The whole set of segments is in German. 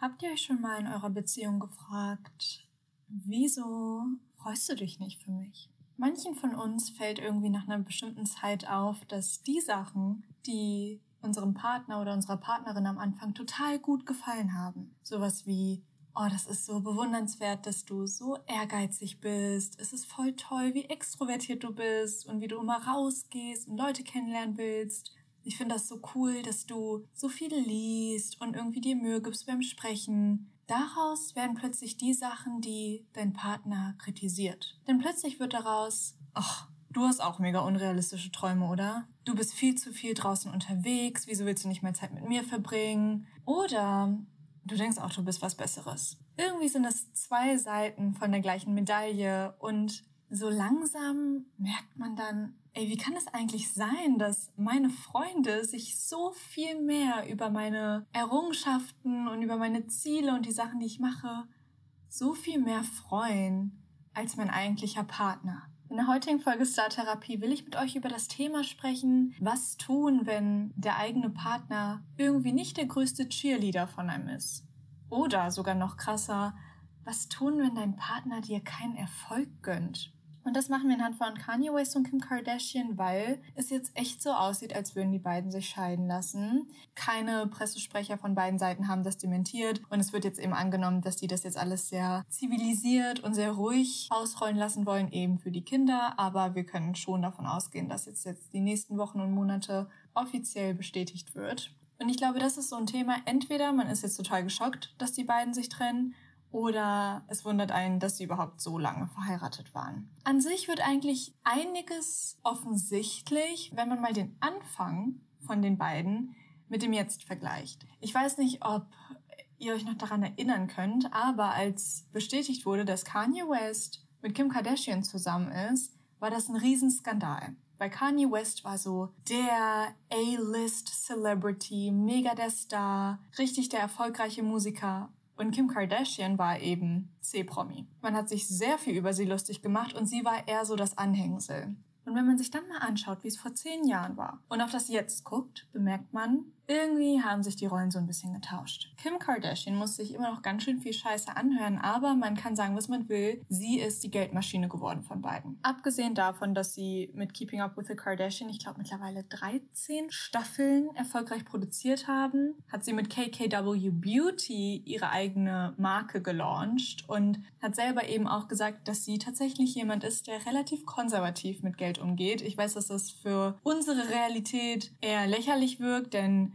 Habt ihr euch schon mal in eurer Beziehung gefragt, wieso freust du dich nicht für mich? Manchen von uns fällt irgendwie nach einer bestimmten Zeit auf, dass die Sachen, die unserem Partner oder unserer Partnerin am Anfang total gut gefallen haben. Sowas wie, oh, das ist so bewundernswert, dass du so ehrgeizig bist. Es ist voll toll, wie extrovertiert du bist und wie du immer rausgehst und Leute kennenlernen willst. Ich finde das so cool, dass du so viel liest und irgendwie dir Mühe gibst beim Sprechen. Daraus werden plötzlich die Sachen, die dein Partner kritisiert. Denn plötzlich wird daraus, ach, du hast auch mega unrealistische Träume, oder? Du bist viel zu viel draußen unterwegs, wieso willst du nicht mehr Zeit mit mir verbringen? Oder du denkst auch, du bist was Besseres. Irgendwie sind es zwei Seiten von der gleichen Medaille und so langsam merkt man dann, ey, wie kann es eigentlich sein, dass meine Freunde sich so viel mehr über meine Errungenschaften und über meine Ziele und die Sachen, die ich mache, so viel mehr freuen als mein eigentlicher Partner? In der heutigen Folge Star Therapie will ich mit euch über das Thema sprechen, was tun, wenn der eigene Partner irgendwie nicht der größte Cheerleader von einem ist. Oder sogar noch krasser, was tun, wenn dein Partner dir keinen Erfolg gönnt? Und das machen wir anhand von Kanye West und Kim Kardashian, weil es jetzt echt so aussieht, als würden die beiden sich scheiden lassen. Keine Pressesprecher von beiden Seiten haben das dementiert und es wird jetzt eben angenommen, dass die das jetzt alles sehr zivilisiert und sehr ruhig ausrollen lassen wollen, eben für die Kinder. Aber wir können schon davon ausgehen, dass jetzt, jetzt die nächsten Wochen und Monate offiziell bestätigt wird. Und ich glaube, das ist so ein Thema. Entweder man ist jetzt total geschockt, dass die beiden sich trennen, oder es wundert einen, dass sie überhaupt so lange verheiratet waren. An sich wird eigentlich einiges offensichtlich, wenn man mal den Anfang von den beiden mit dem Jetzt vergleicht. Ich weiß nicht, ob ihr euch noch daran erinnern könnt, aber als bestätigt wurde, dass Kanye West mit Kim Kardashian zusammen ist, war das ein Riesenskandal. Weil Kanye West war so der A-List Celebrity, mega der Star, richtig der erfolgreiche Musiker. Und Kim Kardashian war eben C-Promi. Man hat sich sehr viel über sie lustig gemacht und sie war eher so das Anhängsel. Und wenn man sich dann mal anschaut, wie es vor zehn Jahren war und auf das Jetzt guckt, bemerkt man, irgendwie haben sich die Rollen so ein bisschen getauscht. Kim Kardashian muss sich immer noch ganz schön viel Scheiße anhören, aber man kann sagen, was man will. Sie ist die Geldmaschine geworden von beiden. Abgesehen davon, dass sie mit Keeping Up with the Kardashian, ich glaube mittlerweile 13 Staffeln erfolgreich produziert haben, hat sie mit KKW Beauty ihre eigene Marke gelauncht und hat selber eben auch gesagt, dass sie tatsächlich jemand ist, der relativ konservativ mit Geld umgeht. Ich weiß, dass das für unsere Realität eher lächerlich wirkt, denn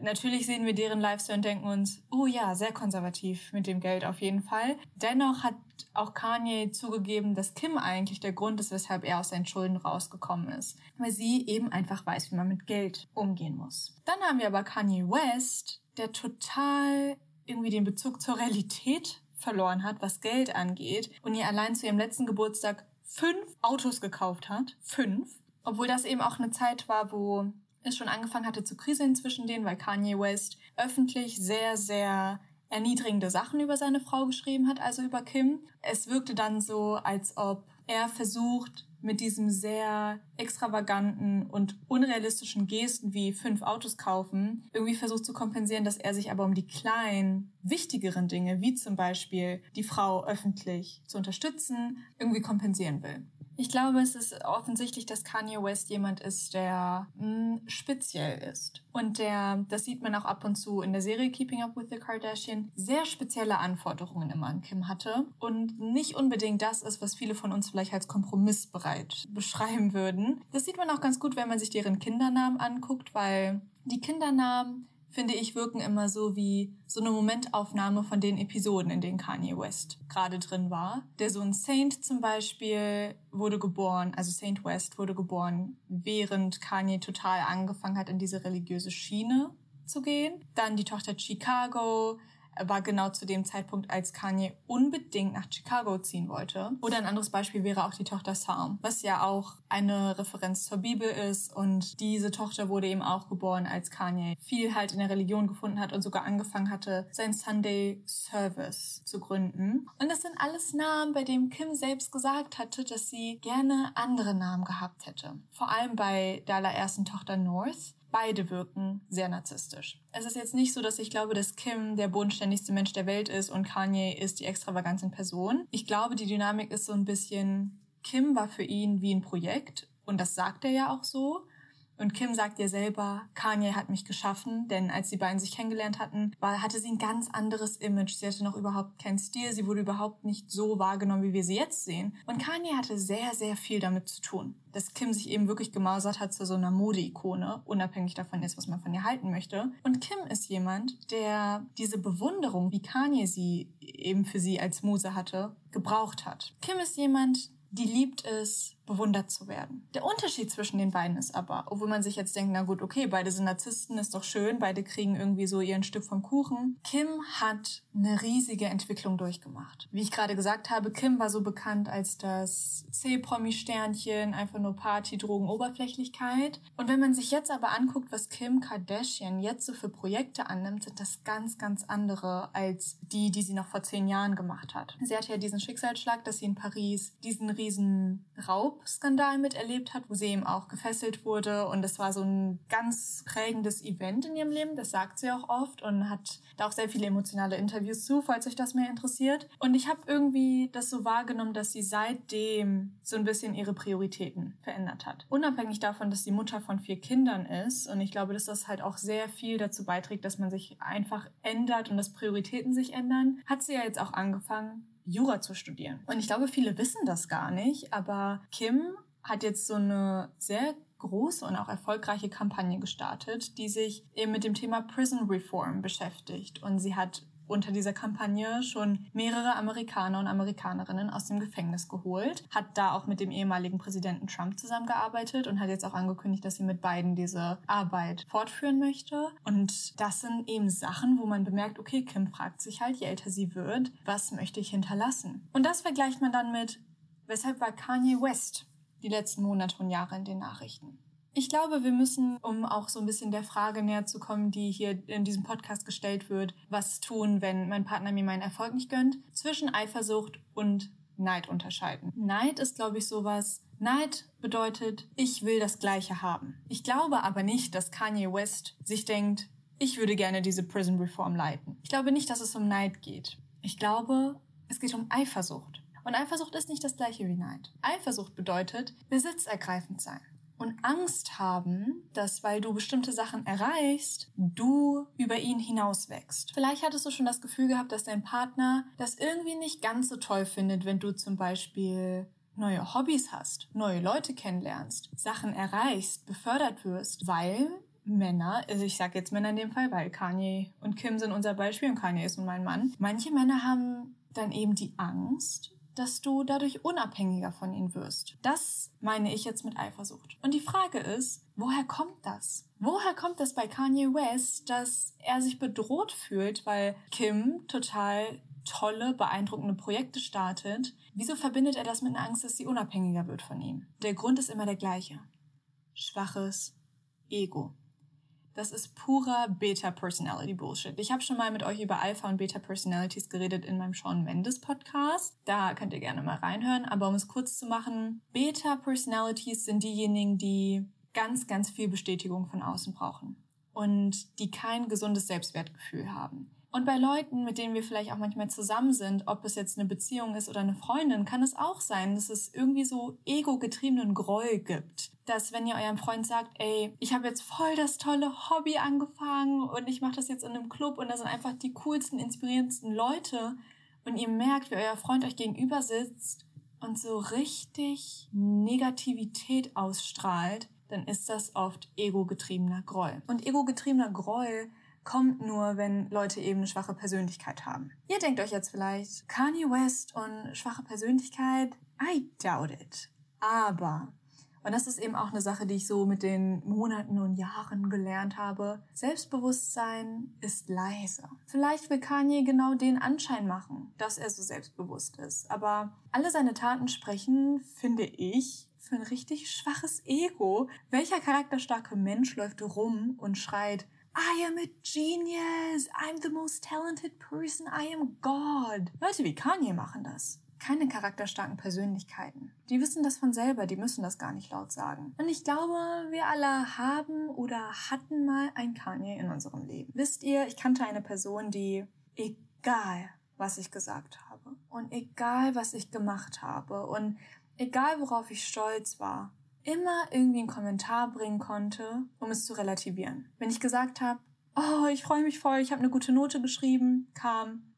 natürlich sehen wir deren Lifestyle und denken uns, oh ja, sehr konservativ mit dem Geld auf jeden Fall. Dennoch hat auch Kanye zugegeben, dass Kim eigentlich der Grund ist, weshalb er aus seinen Schulden rausgekommen ist. Weil sie eben einfach weiß, wie man mit Geld umgehen muss. Dann haben wir aber Kanye West, der total irgendwie den Bezug zur Realität verloren hat, was Geld angeht. Und ihr allein zu ihrem letzten Geburtstag fünf Autos gekauft hat. Fünf. Obwohl das eben auch eine Zeit war, wo es schon angefangen hatte zu kriseln zwischen denen, weil Kanye West öffentlich sehr, sehr erniedrigende Sachen über seine Frau geschrieben hat, also über Kim. Es wirkte dann so, als ob er versucht, mit diesem sehr extravaganten und unrealistischen Gesten wie fünf Autos kaufen, irgendwie versucht zu kompensieren, dass er sich aber um die kleinen, wichtigeren Dinge, wie zum Beispiel die Frau öffentlich zu unterstützen, irgendwie kompensieren will. Ich glaube, es ist offensichtlich, dass Kanye West jemand ist, der mh, hm, speziell ist. Und der, das sieht man auch ab und zu in der Serie Keeping Up with the Kardashian, sehr spezielle Anforderungen immer an Kim hatte. Und nicht unbedingt das ist, was viele von uns vielleicht als kompromissbereit beschreiben würden. Das sieht man auch ganz gut, wenn man sich deren Kindernamen anguckt, weil die Kindernamen finde ich, wirken immer so wie so eine Momentaufnahme von den Episoden, in denen Kanye West gerade drin war. Der Sohn Saint zum Beispiel wurde geboren, also Saint West wurde geboren, während Kanye total angefangen hat, in diese religiöse Schiene zu gehen. Dann die Tochter Chicago, war genau zu dem Zeitpunkt, als Kanye unbedingt nach Chicago ziehen wollte. Oder ein anderes Beispiel wäre auch die Tochter Psalm, was ja auch eine Referenz zur Bibel ist. Und diese Tochter wurde eben auch geboren, als Kanye viel halt in der Religion gefunden hat und sogar angefangen hatte, sein Sunday Service zu gründen. Und das sind alles Namen, bei denen Kim selbst gesagt hatte, dass sie gerne andere Namen gehabt hätte. Vor allem bei der allerersten Tochter North beide wirken sehr narzisstisch. Es ist jetzt nicht so, dass ich glaube, dass Kim der bodenständigste Mensch der Welt ist und Kanye ist die Extravaganz in Person. Ich glaube, die Dynamik ist so ein bisschen, Kim war für ihn wie ein Projekt und das sagt er ja auch so. Und Kim sagt ihr selber, Kanye hat mich geschaffen, denn als die beiden sich kennengelernt hatten, war, hatte sie ein ganz anderes Image. Sie hatte noch überhaupt keinen Stil, sie wurde überhaupt nicht so wahrgenommen, wie wir sie jetzt sehen. Und Kanye hatte sehr, sehr viel damit zu tun, dass Kim sich eben wirklich gemausert hat zu so einer Mode-Ikone, unabhängig davon ist, was man von ihr halten möchte. Und Kim ist jemand, der diese Bewunderung, wie Kanye sie eben für sie als Muse hatte, gebraucht hat. Kim ist jemand, die liebt es, bewundert zu werden. Der Unterschied zwischen den beiden ist aber, obwohl man sich jetzt denkt, na gut, okay, beide sind Narzissten, ist doch schön, beide kriegen irgendwie so ihren Stück vom Kuchen. Kim hat eine riesige Entwicklung durchgemacht. Wie ich gerade gesagt habe, Kim war so bekannt als das C-Promi-Sternchen, einfach nur Party, Drogen, Oberflächlichkeit. Und wenn man sich jetzt aber anguckt, was Kim Kardashian jetzt so für Projekte annimmt, sind das ganz, ganz andere als die, die sie noch vor zehn Jahren gemacht hat. Sie hatte ja diesen Schicksalsschlag, dass sie in Paris diesen riesen Raubskandal miterlebt hat, wo sie eben auch gefesselt wurde. Und das war so ein ganz prägendes Event in ihrem Leben. Das sagt sie auch oft und hat da auch sehr viele emotionale Interviews zu, falls euch das mehr interessiert. Und ich habe irgendwie das so wahrgenommen, dass sie seitdem so ein bisschen ihre Prioritäten verändert hat. Unabhängig davon, dass sie Mutter von vier Kindern ist. Und ich glaube, dass das halt auch sehr viel dazu beiträgt, dass man sich einfach ändert und dass Prioritäten sich ändern, hat sie ja jetzt auch angefangen, Jura zu studieren. Und ich glaube, viele wissen das gar nicht, aber Kim hat jetzt so eine sehr große und auch erfolgreiche Kampagne gestartet, die sich eben mit dem Thema Prison Reform beschäftigt. Und sie hat unter dieser Kampagne schon mehrere Amerikaner und Amerikanerinnen aus dem Gefängnis geholt, hat da auch mit dem ehemaligen Präsidenten Trump zusammengearbeitet und hat jetzt auch angekündigt, dass sie mit beiden diese Arbeit fortführen möchte. Und das sind eben Sachen, wo man bemerkt, okay, Kim fragt sich halt, je älter sie wird, was möchte ich hinterlassen? Und das vergleicht man dann mit, weshalb war Kanye West die letzten Monate und Jahre in den Nachrichten? Ich glaube, wir müssen, um auch so ein bisschen der Frage näher zu kommen, die hier in diesem Podcast gestellt wird, was tun, wenn mein Partner mir meinen Erfolg nicht gönnt, zwischen Eifersucht und Neid unterscheiden. Neid ist, glaube ich, sowas. Neid bedeutet, ich will das Gleiche haben. Ich glaube aber nicht, dass Kanye West sich denkt, ich würde gerne diese Prison Reform leiten. Ich glaube nicht, dass es um Neid geht. Ich glaube, es geht um Eifersucht. Und Eifersucht ist nicht das gleiche wie Neid. Eifersucht bedeutet besitzergreifend sein und Angst haben, dass weil du bestimmte Sachen erreichst, du über ihn hinaus wächst. Vielleicht hattest du schon das Gefühl gehabt, dass dein Partner das irgendwie nicht ganz so toll findet, wenn du zum Beispiel neue Hobbys hast, neue Leute kennenlernst, Sachen erreichst, befördert wirst, weil Männer, also ich sage jetzt Männer in dem Fall, weil Kanye und Kim sind unser Beispiel und Kanye ist nun mein Mann. Manche Männer haben dann eben die Angst, dass du dadurch unabhängiger von ihnen wirst. Das meine ich jetzt mit Eifersucht. Und die Frage ist, woher kommt das? Woher kommt das bei Kanye West, dass er sich bedroht fühlt, weil Kim total tolle, beeindruckende Projekte startet? Wieso verbindet er das mit einer Angst, dass sie unabhängiger wird von ihm? Der Grund ist immer der gleiche. Schwaches Ego. Das ist purer Beta-Personality-Bullshit. Ich habe schon mal mit euch über Alpha- und Beta-Personalities geredet in meinem Sean Mendes-Podcast. Da könnt ihr gerne mal reinhören. Aber um es kurz zu machen, Beta-Personalities sind diejenigen, die ganz, ganz viel Bestätigung von außen brauchen und die kein gesundes Selbstwertgefühl haben. Und bei Leuten, mit denen wir vielleicht auch manchmal zusammen sind, ob es jetzt eine Beziehung ist oder eine Freundin, kann es auch sein, dass es irgendwie so ego-getriebenen Groll gibt. Dass wenn ihr eurem Freund sagt, ey, ich habe jetzt voll das tolle Hobby angefangen und ich mache das jetzt in einem Club und da sind einfach die coolsten, inspirierendsten Leute und ihr merkt, wie euer Freund euch gegenüber sitzt und so richtig Negativität ausstrahlt, dann ist das oft ego-getriebener Groll. Und ego-getriebener Groll kommt nur, wenn Leute eben eine schwache Persönlichkeit haben. Ihr denkt euch jetzt vielleicht, Kanye West und schwache Persönlichkeit? I doubt it. Aber, und das ist eben auch eine Sache, die ich so mit den Monaten und Jahren gelernt habe, Selbstbewusstsein ist leise. Vielleicht will Kanye genau den Anschein machen, dass er so selbstbewusst ist. Aber alle seine Taten sprechen, finde ich, für ein richtig schwaches Ego. Welcher charakterstarke Mensch läuft rum und schreit, I am a genius. I'm the most talented person. I am God. Leute wie Kanye machen das. keine charakterstarken Persönlichkeiten. Die wissen das von selber, die müssen das gar nicht laut sagen. Und ich glaube, wir alle haben oder hatten mal ein Kanye in unserem Leben. Wisst ihr, ich kannte eine Person, die, egal was ich gesagt habe und egal was ich gemacht habe und egal worauf ich stolz war, immer irgendwie einen Kommentar bringen konnte, um es zu relativieren. Wenn ich gesagt habe, oh, ich freue mich voll, ich habe eine gute Note geschrieben, kam,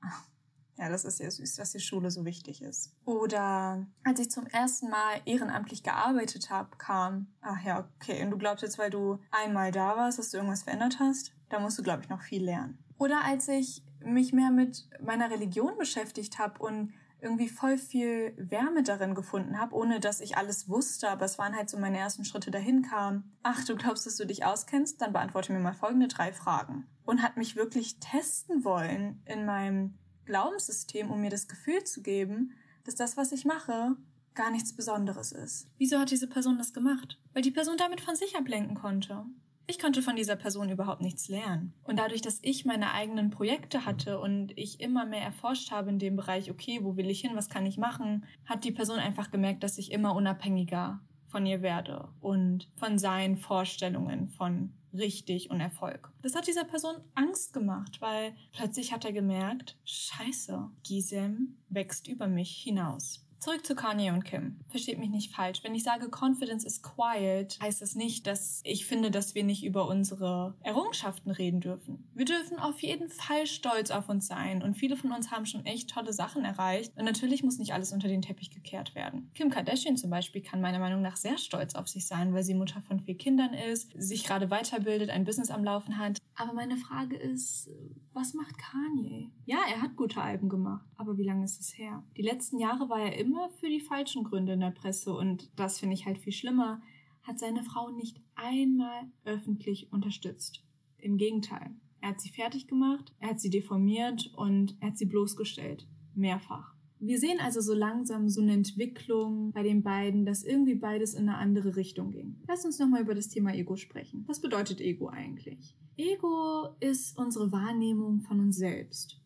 ja, das ist ja süß, dass die Schule so wichtig ist. Oder als ich zum ersten Mal ehrenamtlich gearbeitet habe, kam, ach ja, okay, und du glaubst jetzt, weil du einmal da warst, dass du irgendwas verändert hast? Da musst du, glaube ich, noch viel lernen. Oder als ich mich mehr mit meiner Religion beschäftigt habe und irgendwie voll viel Wärme darin gefunden habe, ohne dass ich alles wusste, aber es waren halt so meine ersten Schritte dahin kam. Ach, du glaubst, dass du dich auskennst? Dann beantworte mir mal folgende drei Fragen. Und hat mich wirklich testen wollen in meinem Glaubenssystem, um mir das Gefühl zu geben, dass das, was ich mache, gar nichts Besonderes ist. Wieso hat diese Person das gemacht? Weil die Person damit von sich ablenken konnte. Ich konnte von dieser Person überhaupt nichts lernen. Und dadurch, dass ich meine eigenen Projekte hatte und ich immer mehr erforscht habe in dem Bereich, okay, wo will ich hin, was kann ich machen, hat die Person einfach gemerkt, dass ich immer unabhängiger von ihr werde und von seinen Vorstellungen von richtig und Erfolg. Das hat dieser Person Angst gemacht, weil plötzlich hat er gemerkt, scheiße, Gisem wächst über mich hinaus. Zurück zu Kanye und Kim. Versteht mich nicht falsch. Wenn ich sage, Confidence is quiet, heißt das nicht, dass ich finde, dass wir nicht über unsere Errungenschaften reden dürfen. Wir dürfen auf jeden Fall stolz auf uns sein und viele von uns haben schon echt tolle Sachen erreicht und natürlich muss nicht alles unter den Teppich gekehrt werden. Kim Kardashian zum Beispiel kann meiner Meinung nach sehr stolz auf sich sein, weil sie Mutter von vier Kindern ist, sich gerade weiterbildet, ein Business am Laufen hat. Aber meine Frage ist, was macht Kanye? Ja, er hat gute Alben gemacht, aber wie lange ist es her? Die letzten Jahre war er immer für die falschen Gründe in der Presse und das finde ich halt viel schlimmer, hat seine Frau nicht einmal öffentlich unterstützt. Im Gegenteil. Er hat sie fertig gemacht, er hat sie deformiert und er hat sie bloßgestellt. Mehrfach. Wir sehen also so langsam so eine Entwicklung bei den beiden, dass irgendwie beides in eine andere Richtung ging. Lass uns nochmal über das Thema Ego sprechen. Was bedeutet Ego eigentlich? Ego ist unsere Wahrnehmung von uns selbst.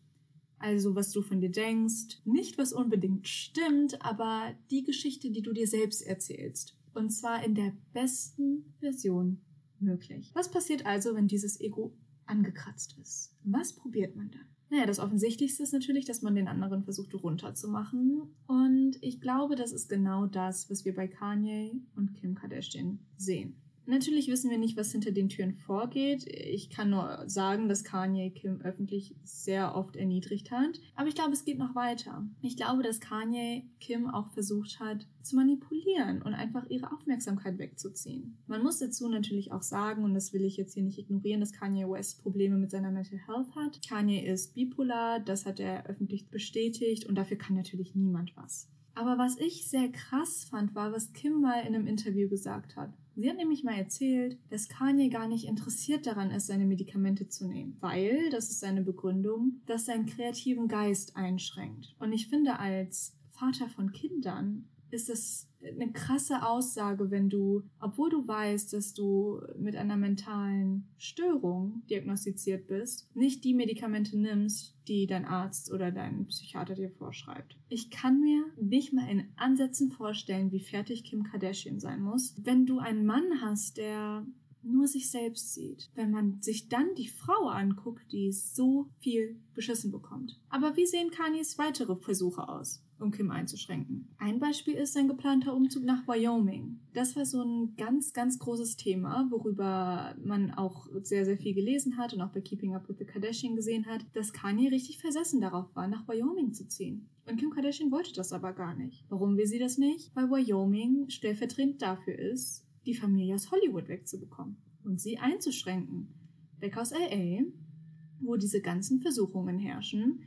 Also was du von dir denkst, nicht was unbedingt stimmt, aber die Geschichte, die du dir selbst erzählst. Und zwar in der besten Version möglich. Was passiert also, wenn dieses Ego angekratzt ist? Was probiert man dann? Naja, das Offensichtlichste ist natürlich, dass man den anderen versucht runterzumachen. Und ich glaube, das ist genau das, was wir bei Kanye und Kim Kardashian sehen. Natürlich wissen wir nicht, was hinter den Türen vorgeht. Ich kann nur sagen, dass Kanye Kim öffentlich sehr oft erniedrigt hat. Aber ich glaube, es geht noch weiter. Ich glaube, dass Kanye Kim auch versucht hat, zu manipulieren und einfach ihre Aufmerksamkeit wegzuziehen. Man muss dazu natürlich auch sagen, und das will ich jetzt hier nicht ignorieren, dass Kanye West Probleme mit seiner Mental Health hat. Kanye ist bipolar, das hat er öffentlich bestätigt und dafür kann natürlich niemand was. Aber was ich sehr krass fand, war, was Kim mal in einem Interview gesagt hat. Sie hat nämlich mal erzählt, dass Kanye gar nicht interessiert daran ist, seine Medikamente zu nehmen, weil, das ist seine Begründung, das seinen kreativen Geist einschränkt. Und ich finde, als Vater von Kindern ist es eine krasse Aussage, wenn du, obwohl du weißt, dass du mit einer mentalen Störung diagnostiziert bist, nicht die Medikamente nimmst, die dein Arzt oder dein Psychiater dir vorschreibt. Ich kann mir nicht mal in Ansätzen vorstellen, wie fertig Kim Kardashian sein muss, wenn du einen Mann hast, der nur sich selbst sieht. Wenn man sich dann die Frau anguckt, die so viel beschissen bekommt. Aber wie sehen Kanyes weitere Versuche aus? Um Kim einzuschränken. Ein Beispiel ist sein geplanter Umzug nach Wyoming. Das war so ein ganz, ganz großes Thema, worüber man auch sehr, sehr viel gelesen hat und auch bei Keeping Up with the Kardashian gesehen hat, dass Kanye richtig versessen darauf war, nach Wyoming zu ziehen. Und Kim Kardashian wollte das aber gar nicht. Warum will sie das nicht? Weil Wyoming stellvertretend dafür ist, die Familie aus Hollywood wegzubekommen und sie einzuschränken. Weg aus LA, wo diese ganzen Versuchungen herrschen,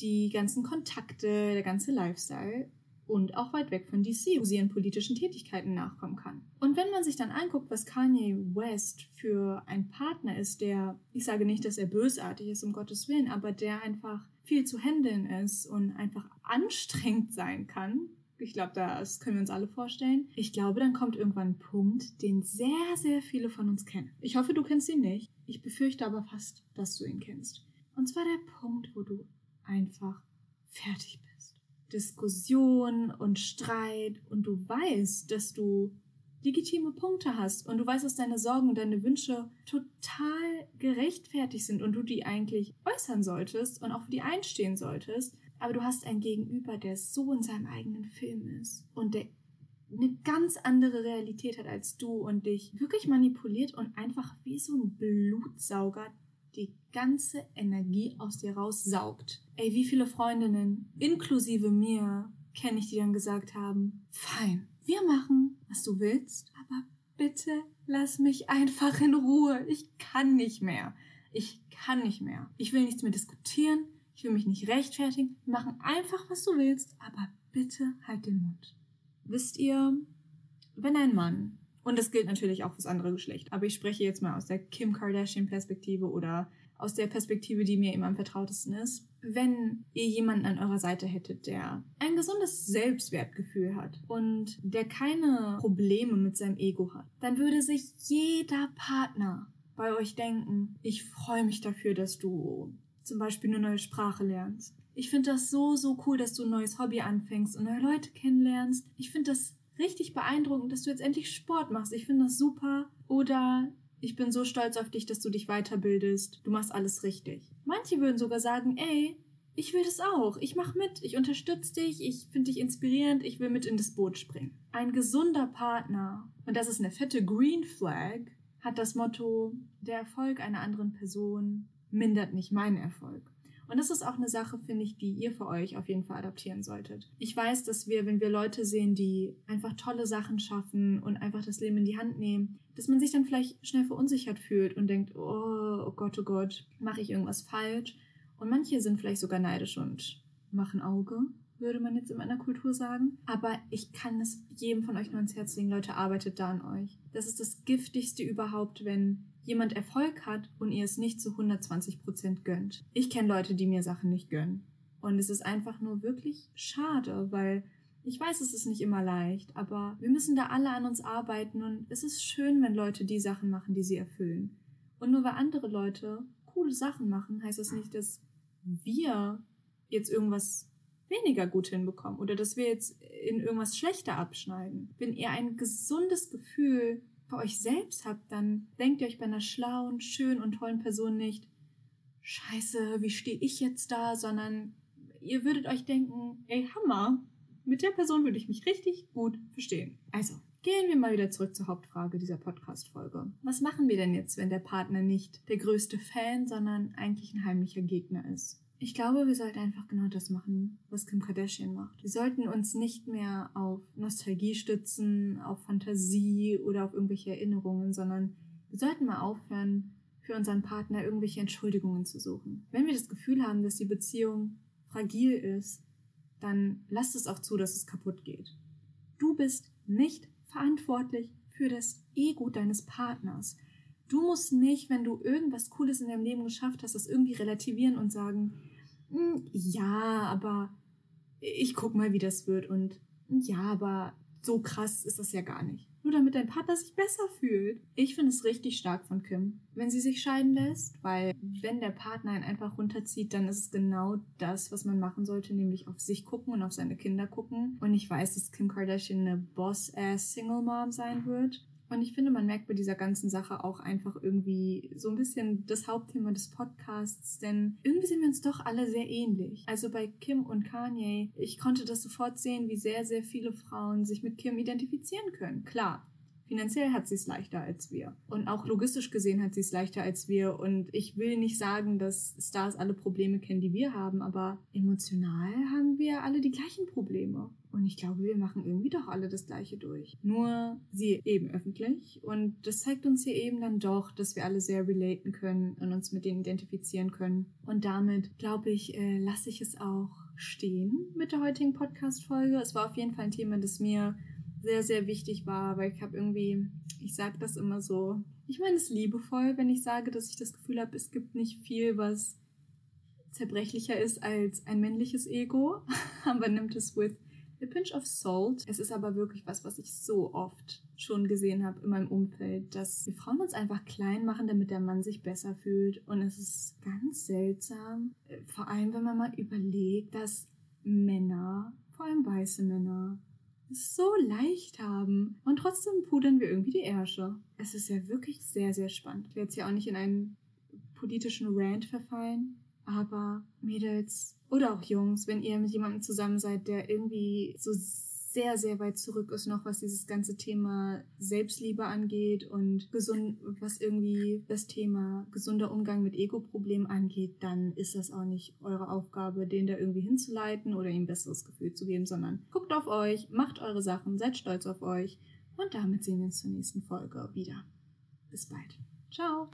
die ganzen Kontakte, der ganze Lifestyle und auch weit weg von DC, wo sie ihren politischen Tätigkeiten nachkommen kann. Und wenn man sich dann anguckt, was Kanye West für ein Partner ist, der, ich sage nicht, dass er bösartig ist, um Gottes Willen, aber der einfach viel zu handeln ist und einfach anstrengend sein kann, ich glaube, das können wir uns alle vorstellen. Ich glaube, dann kommt irgendwann ein Punkt, den sehr, sehr viele von uns kennen. Ich hoffe, du kennst ihn nicht. Ich befürchte aber fast, dass du ihn kennst. Und zwar der Punkt, wo du einfach fertig bist. Diskussion und Streit und du weißt, dass du legitime Punkte hast und du weißt, dass deine Sorgen und deine Wünsche total gerechtfertigt sind und du die eigentlich äußern solltest und auch für die einstehen solltest, aber du hast einen Gegenüber, der so in seinem eigenen Film ist und der eine ganz andere Realität hat als du und dich wirklich manipuliert und einfach wie so ein Blutsauger die ganze Energie aus dir raussaugt. Ey, wie viele Freundinnen, inklusive mir, kenne ich, die dann gesagt haben, fein, wir machen, was du willst, aber bitte lass mich einfach in Ruhe. Ich kann nicht mehr. Ich kann nicht mehr. Ich will nichts mehr diskutieren. Ich will mich nicht rechtfertigen. Wir machen einfach, was du willst, aber bitte halt den Mund. Wisst ihr, wenn ein Mann, und das gilt natürlich auch fürs andere Geschlecht, aber ich spreche jetzt mal aus der Kim Kardashian-Perspektive oder aus der Perspektive, die mir immer am vertrautesten ist, wenn ihr jemanden an eurer Seite hättet, der ein gesundes Selbstwertgefühl hat und der keine Probleme mit seinem Ego hat, dann würde sich jeder Partner bei euch denken, ich freue mich dafür, dass du zum Beispiel eine neue Sprache lernst. Ich finde das so, so cool, dass du ein neues Hobby anfängst und neue Leute kennenlernst. Ich finde das richtig beeindruckend, dass du jetzt endlich Sport machst. Ich finde das super. Oder ich bin so stolz auf dich, dass du dich weiterbildest. Du machst alles richtig. Manche würden sogar sagen, ey, ich will das auch. Ich mach mit. Ich unterstütze dich. Ich finde dich inspirierend. Ich will mit in das Boot springen. Ein gesunder Partner, und das ist eine fette Green Flag, hat das Motto, der Erfolg einer anderen Person mindert nicht meinen Erfolg. Und das ist auch eine Sache, finde ich, die ihr für euch auf jeden Fall adaptieren solltet. Ich weiß, dass wir, wenn wir Leute sehen, die einfach tolle Sachen schaffen und einfach das Leben in die Hand nehmen, dass man sich dann vielleicht schnell verunsichert fühlt und denkt, oh, oh Gott, oh Gott, mache ich irgendwas falsch? Und manche sind vielleicht sogar neidisch und machen Auge würde man jetzt in meiner Kultur sagen. Aber ich kann es jedem von euch nur ans Herz legen, Leute, arbeitet da an euch. Das ist das Giftigste überhaupt, wenn jemand Erfolg hat und ihr es nicht zu 120 Prozent gönnt. Ich kenne Leute, die mir Sachen nicht gönnen. Und es ist einfach nur wirklich schade, weil ich weiß, es ist nicht immer leicht, aber wir müssen da alle an uns arbeiten und es ist schön, wenn Leute die Sachen machen, die sie erfüllen. Und nur weil andere Leute coole Sachen machen, heißt das nicht, dass wir jetzt irgendwas weniger gut hinbekommen oder dass wir jetzt in irgendwas schlechter abschneiden. Wenn ihr ein gesundes Gefühl für euch selbst habt, dann denkt ihr euch bei einer schlauen, schönen und tollen Person nicht, scheiße, wie stehe ich jetzt da, sondern ihr würdet euch denken, ey, Hammer, mit der Person würde ich mich richtig gut verstehen. Also, gehen wir mal wieder zurück zur Hauptfrage dieser Podcast-Folge. Was machen wir denn jetzt, wenn der Partner nicht der größte Fan, sondern eigentlich ein heimlicher Gegner ist? Ich glaube, wir sollten einfach genau das machen, was Kim Kardashian macht. Wir sollten uns nicht mehr auf Nostalgie stützen, auf Fantasie oder auf irgendwelche Erinnerungen, sondern wir sollten mal aufhören, für unseren Partner irgendwelche Entschuldigungen zu suchen. Wenn wir das Gefühl haben, dass die Beziehung fragil ist, dann lasst es auch zu, dass es kaputt geht. Du bist nicht verantwortlich für das Ego deines Partners. Du musst nicht, wenn du irgendwas Cooles in deinem Leben geschafft hast, das irgendwie relativieren und sagen, ja, aber ich guck mal, wie das wird und ja, aber so krass ist das ja gar nicht. Nur damit dein Partner sich besser fühlt. Ich finde es richtig stark von Kim, wenn sie sich scheiden lässt, weil wenn der Partner ihn einfach runterzieht, dann ist es genau das, was man machen sollte, nämlich auf sich gucken und auf seine Kinder gucken. Und ich weiß, dass Kim Kardashian eine Boss-ass Single Mom sein wird. Und ich finde, man merkt bei dieser ganzen Sache auch einfach irgendwie so ein bisschen das Hauptthema des Podcasts, denn irgendwie sind wir uns doch alle sehr ähnlich. Also bei Kim und Kanye, ich konnte das sofort sehen, wie sehr, sehr viele Frauen sich mit Kim identifizieren können. Klar, Finanziell hat sie es leichter als wir. Und auch logistisch gesehen hat sie es leichter als wir. Und ich will nicht sagen, dass Stars alle Probleme kennen, die wir haben, aber emotional haben wir alle die gleichen Probleme. Und ich glaube, wir machen irgendwie doch alle das Gleiche durch. Nur sie eben öffentlich. Und das zeigt uns hier eben dann doch, dass wir alle sehr relaten können und uns mit denen identifizieren können. Und damit, glaube ich, äh, lasse ich es auch stehen mit der heutigen Podcast-Folge. Es war auf jeden Fall ein Thema, das mir sehr, sehr wichtig war, weil ich habe irgendwie, ich sage das immer so, ich meine es liebevoll, wenn ich sage, dass ich das Gefühl habe, es gibt nicht viel, was zerbrechlicher ist als ein männliches Ego, aber nimmt es with a pinch of salt. Es ist aber wirklich was, was ich so oft schon gesehen habe in meinem Umfeld, dass wir Frauen uns einfach klein machen, damit der Mann sich besser fühlt. Und es ist ganz seltsam, vor allem wenn man mal überlegt, dass Männer, vor allem weiße Männer, es so leicht haben und trotzdem pudern wir irgendwie die Ärsche. Es ist ja wirklich sehr, sehr spannend. Ich werde jetzt ja auch nicht in einen politischen Rant verfallen, aber Mädels oder auch Jungs, wenn ihr mit jemandem zusammen seid, der irgendwie so sehr, sehr weit zurück ist noch, was dieses ganze Thema Selbstliebe angeht und gesund, was irgendwie das Thema gesunder Umgang mit Ego-Problemen angeht, dann ist das auch nicht eure Aufgabe, den da irgendwie hinzuleiten oder ihm ein besseres Gefühl zu geben, sondern guckt auf euch, macht eure Sachen, seid stolz auf euch und damit sehen wir uns zur nächsten Folge wieder. Bis bald. Ciao.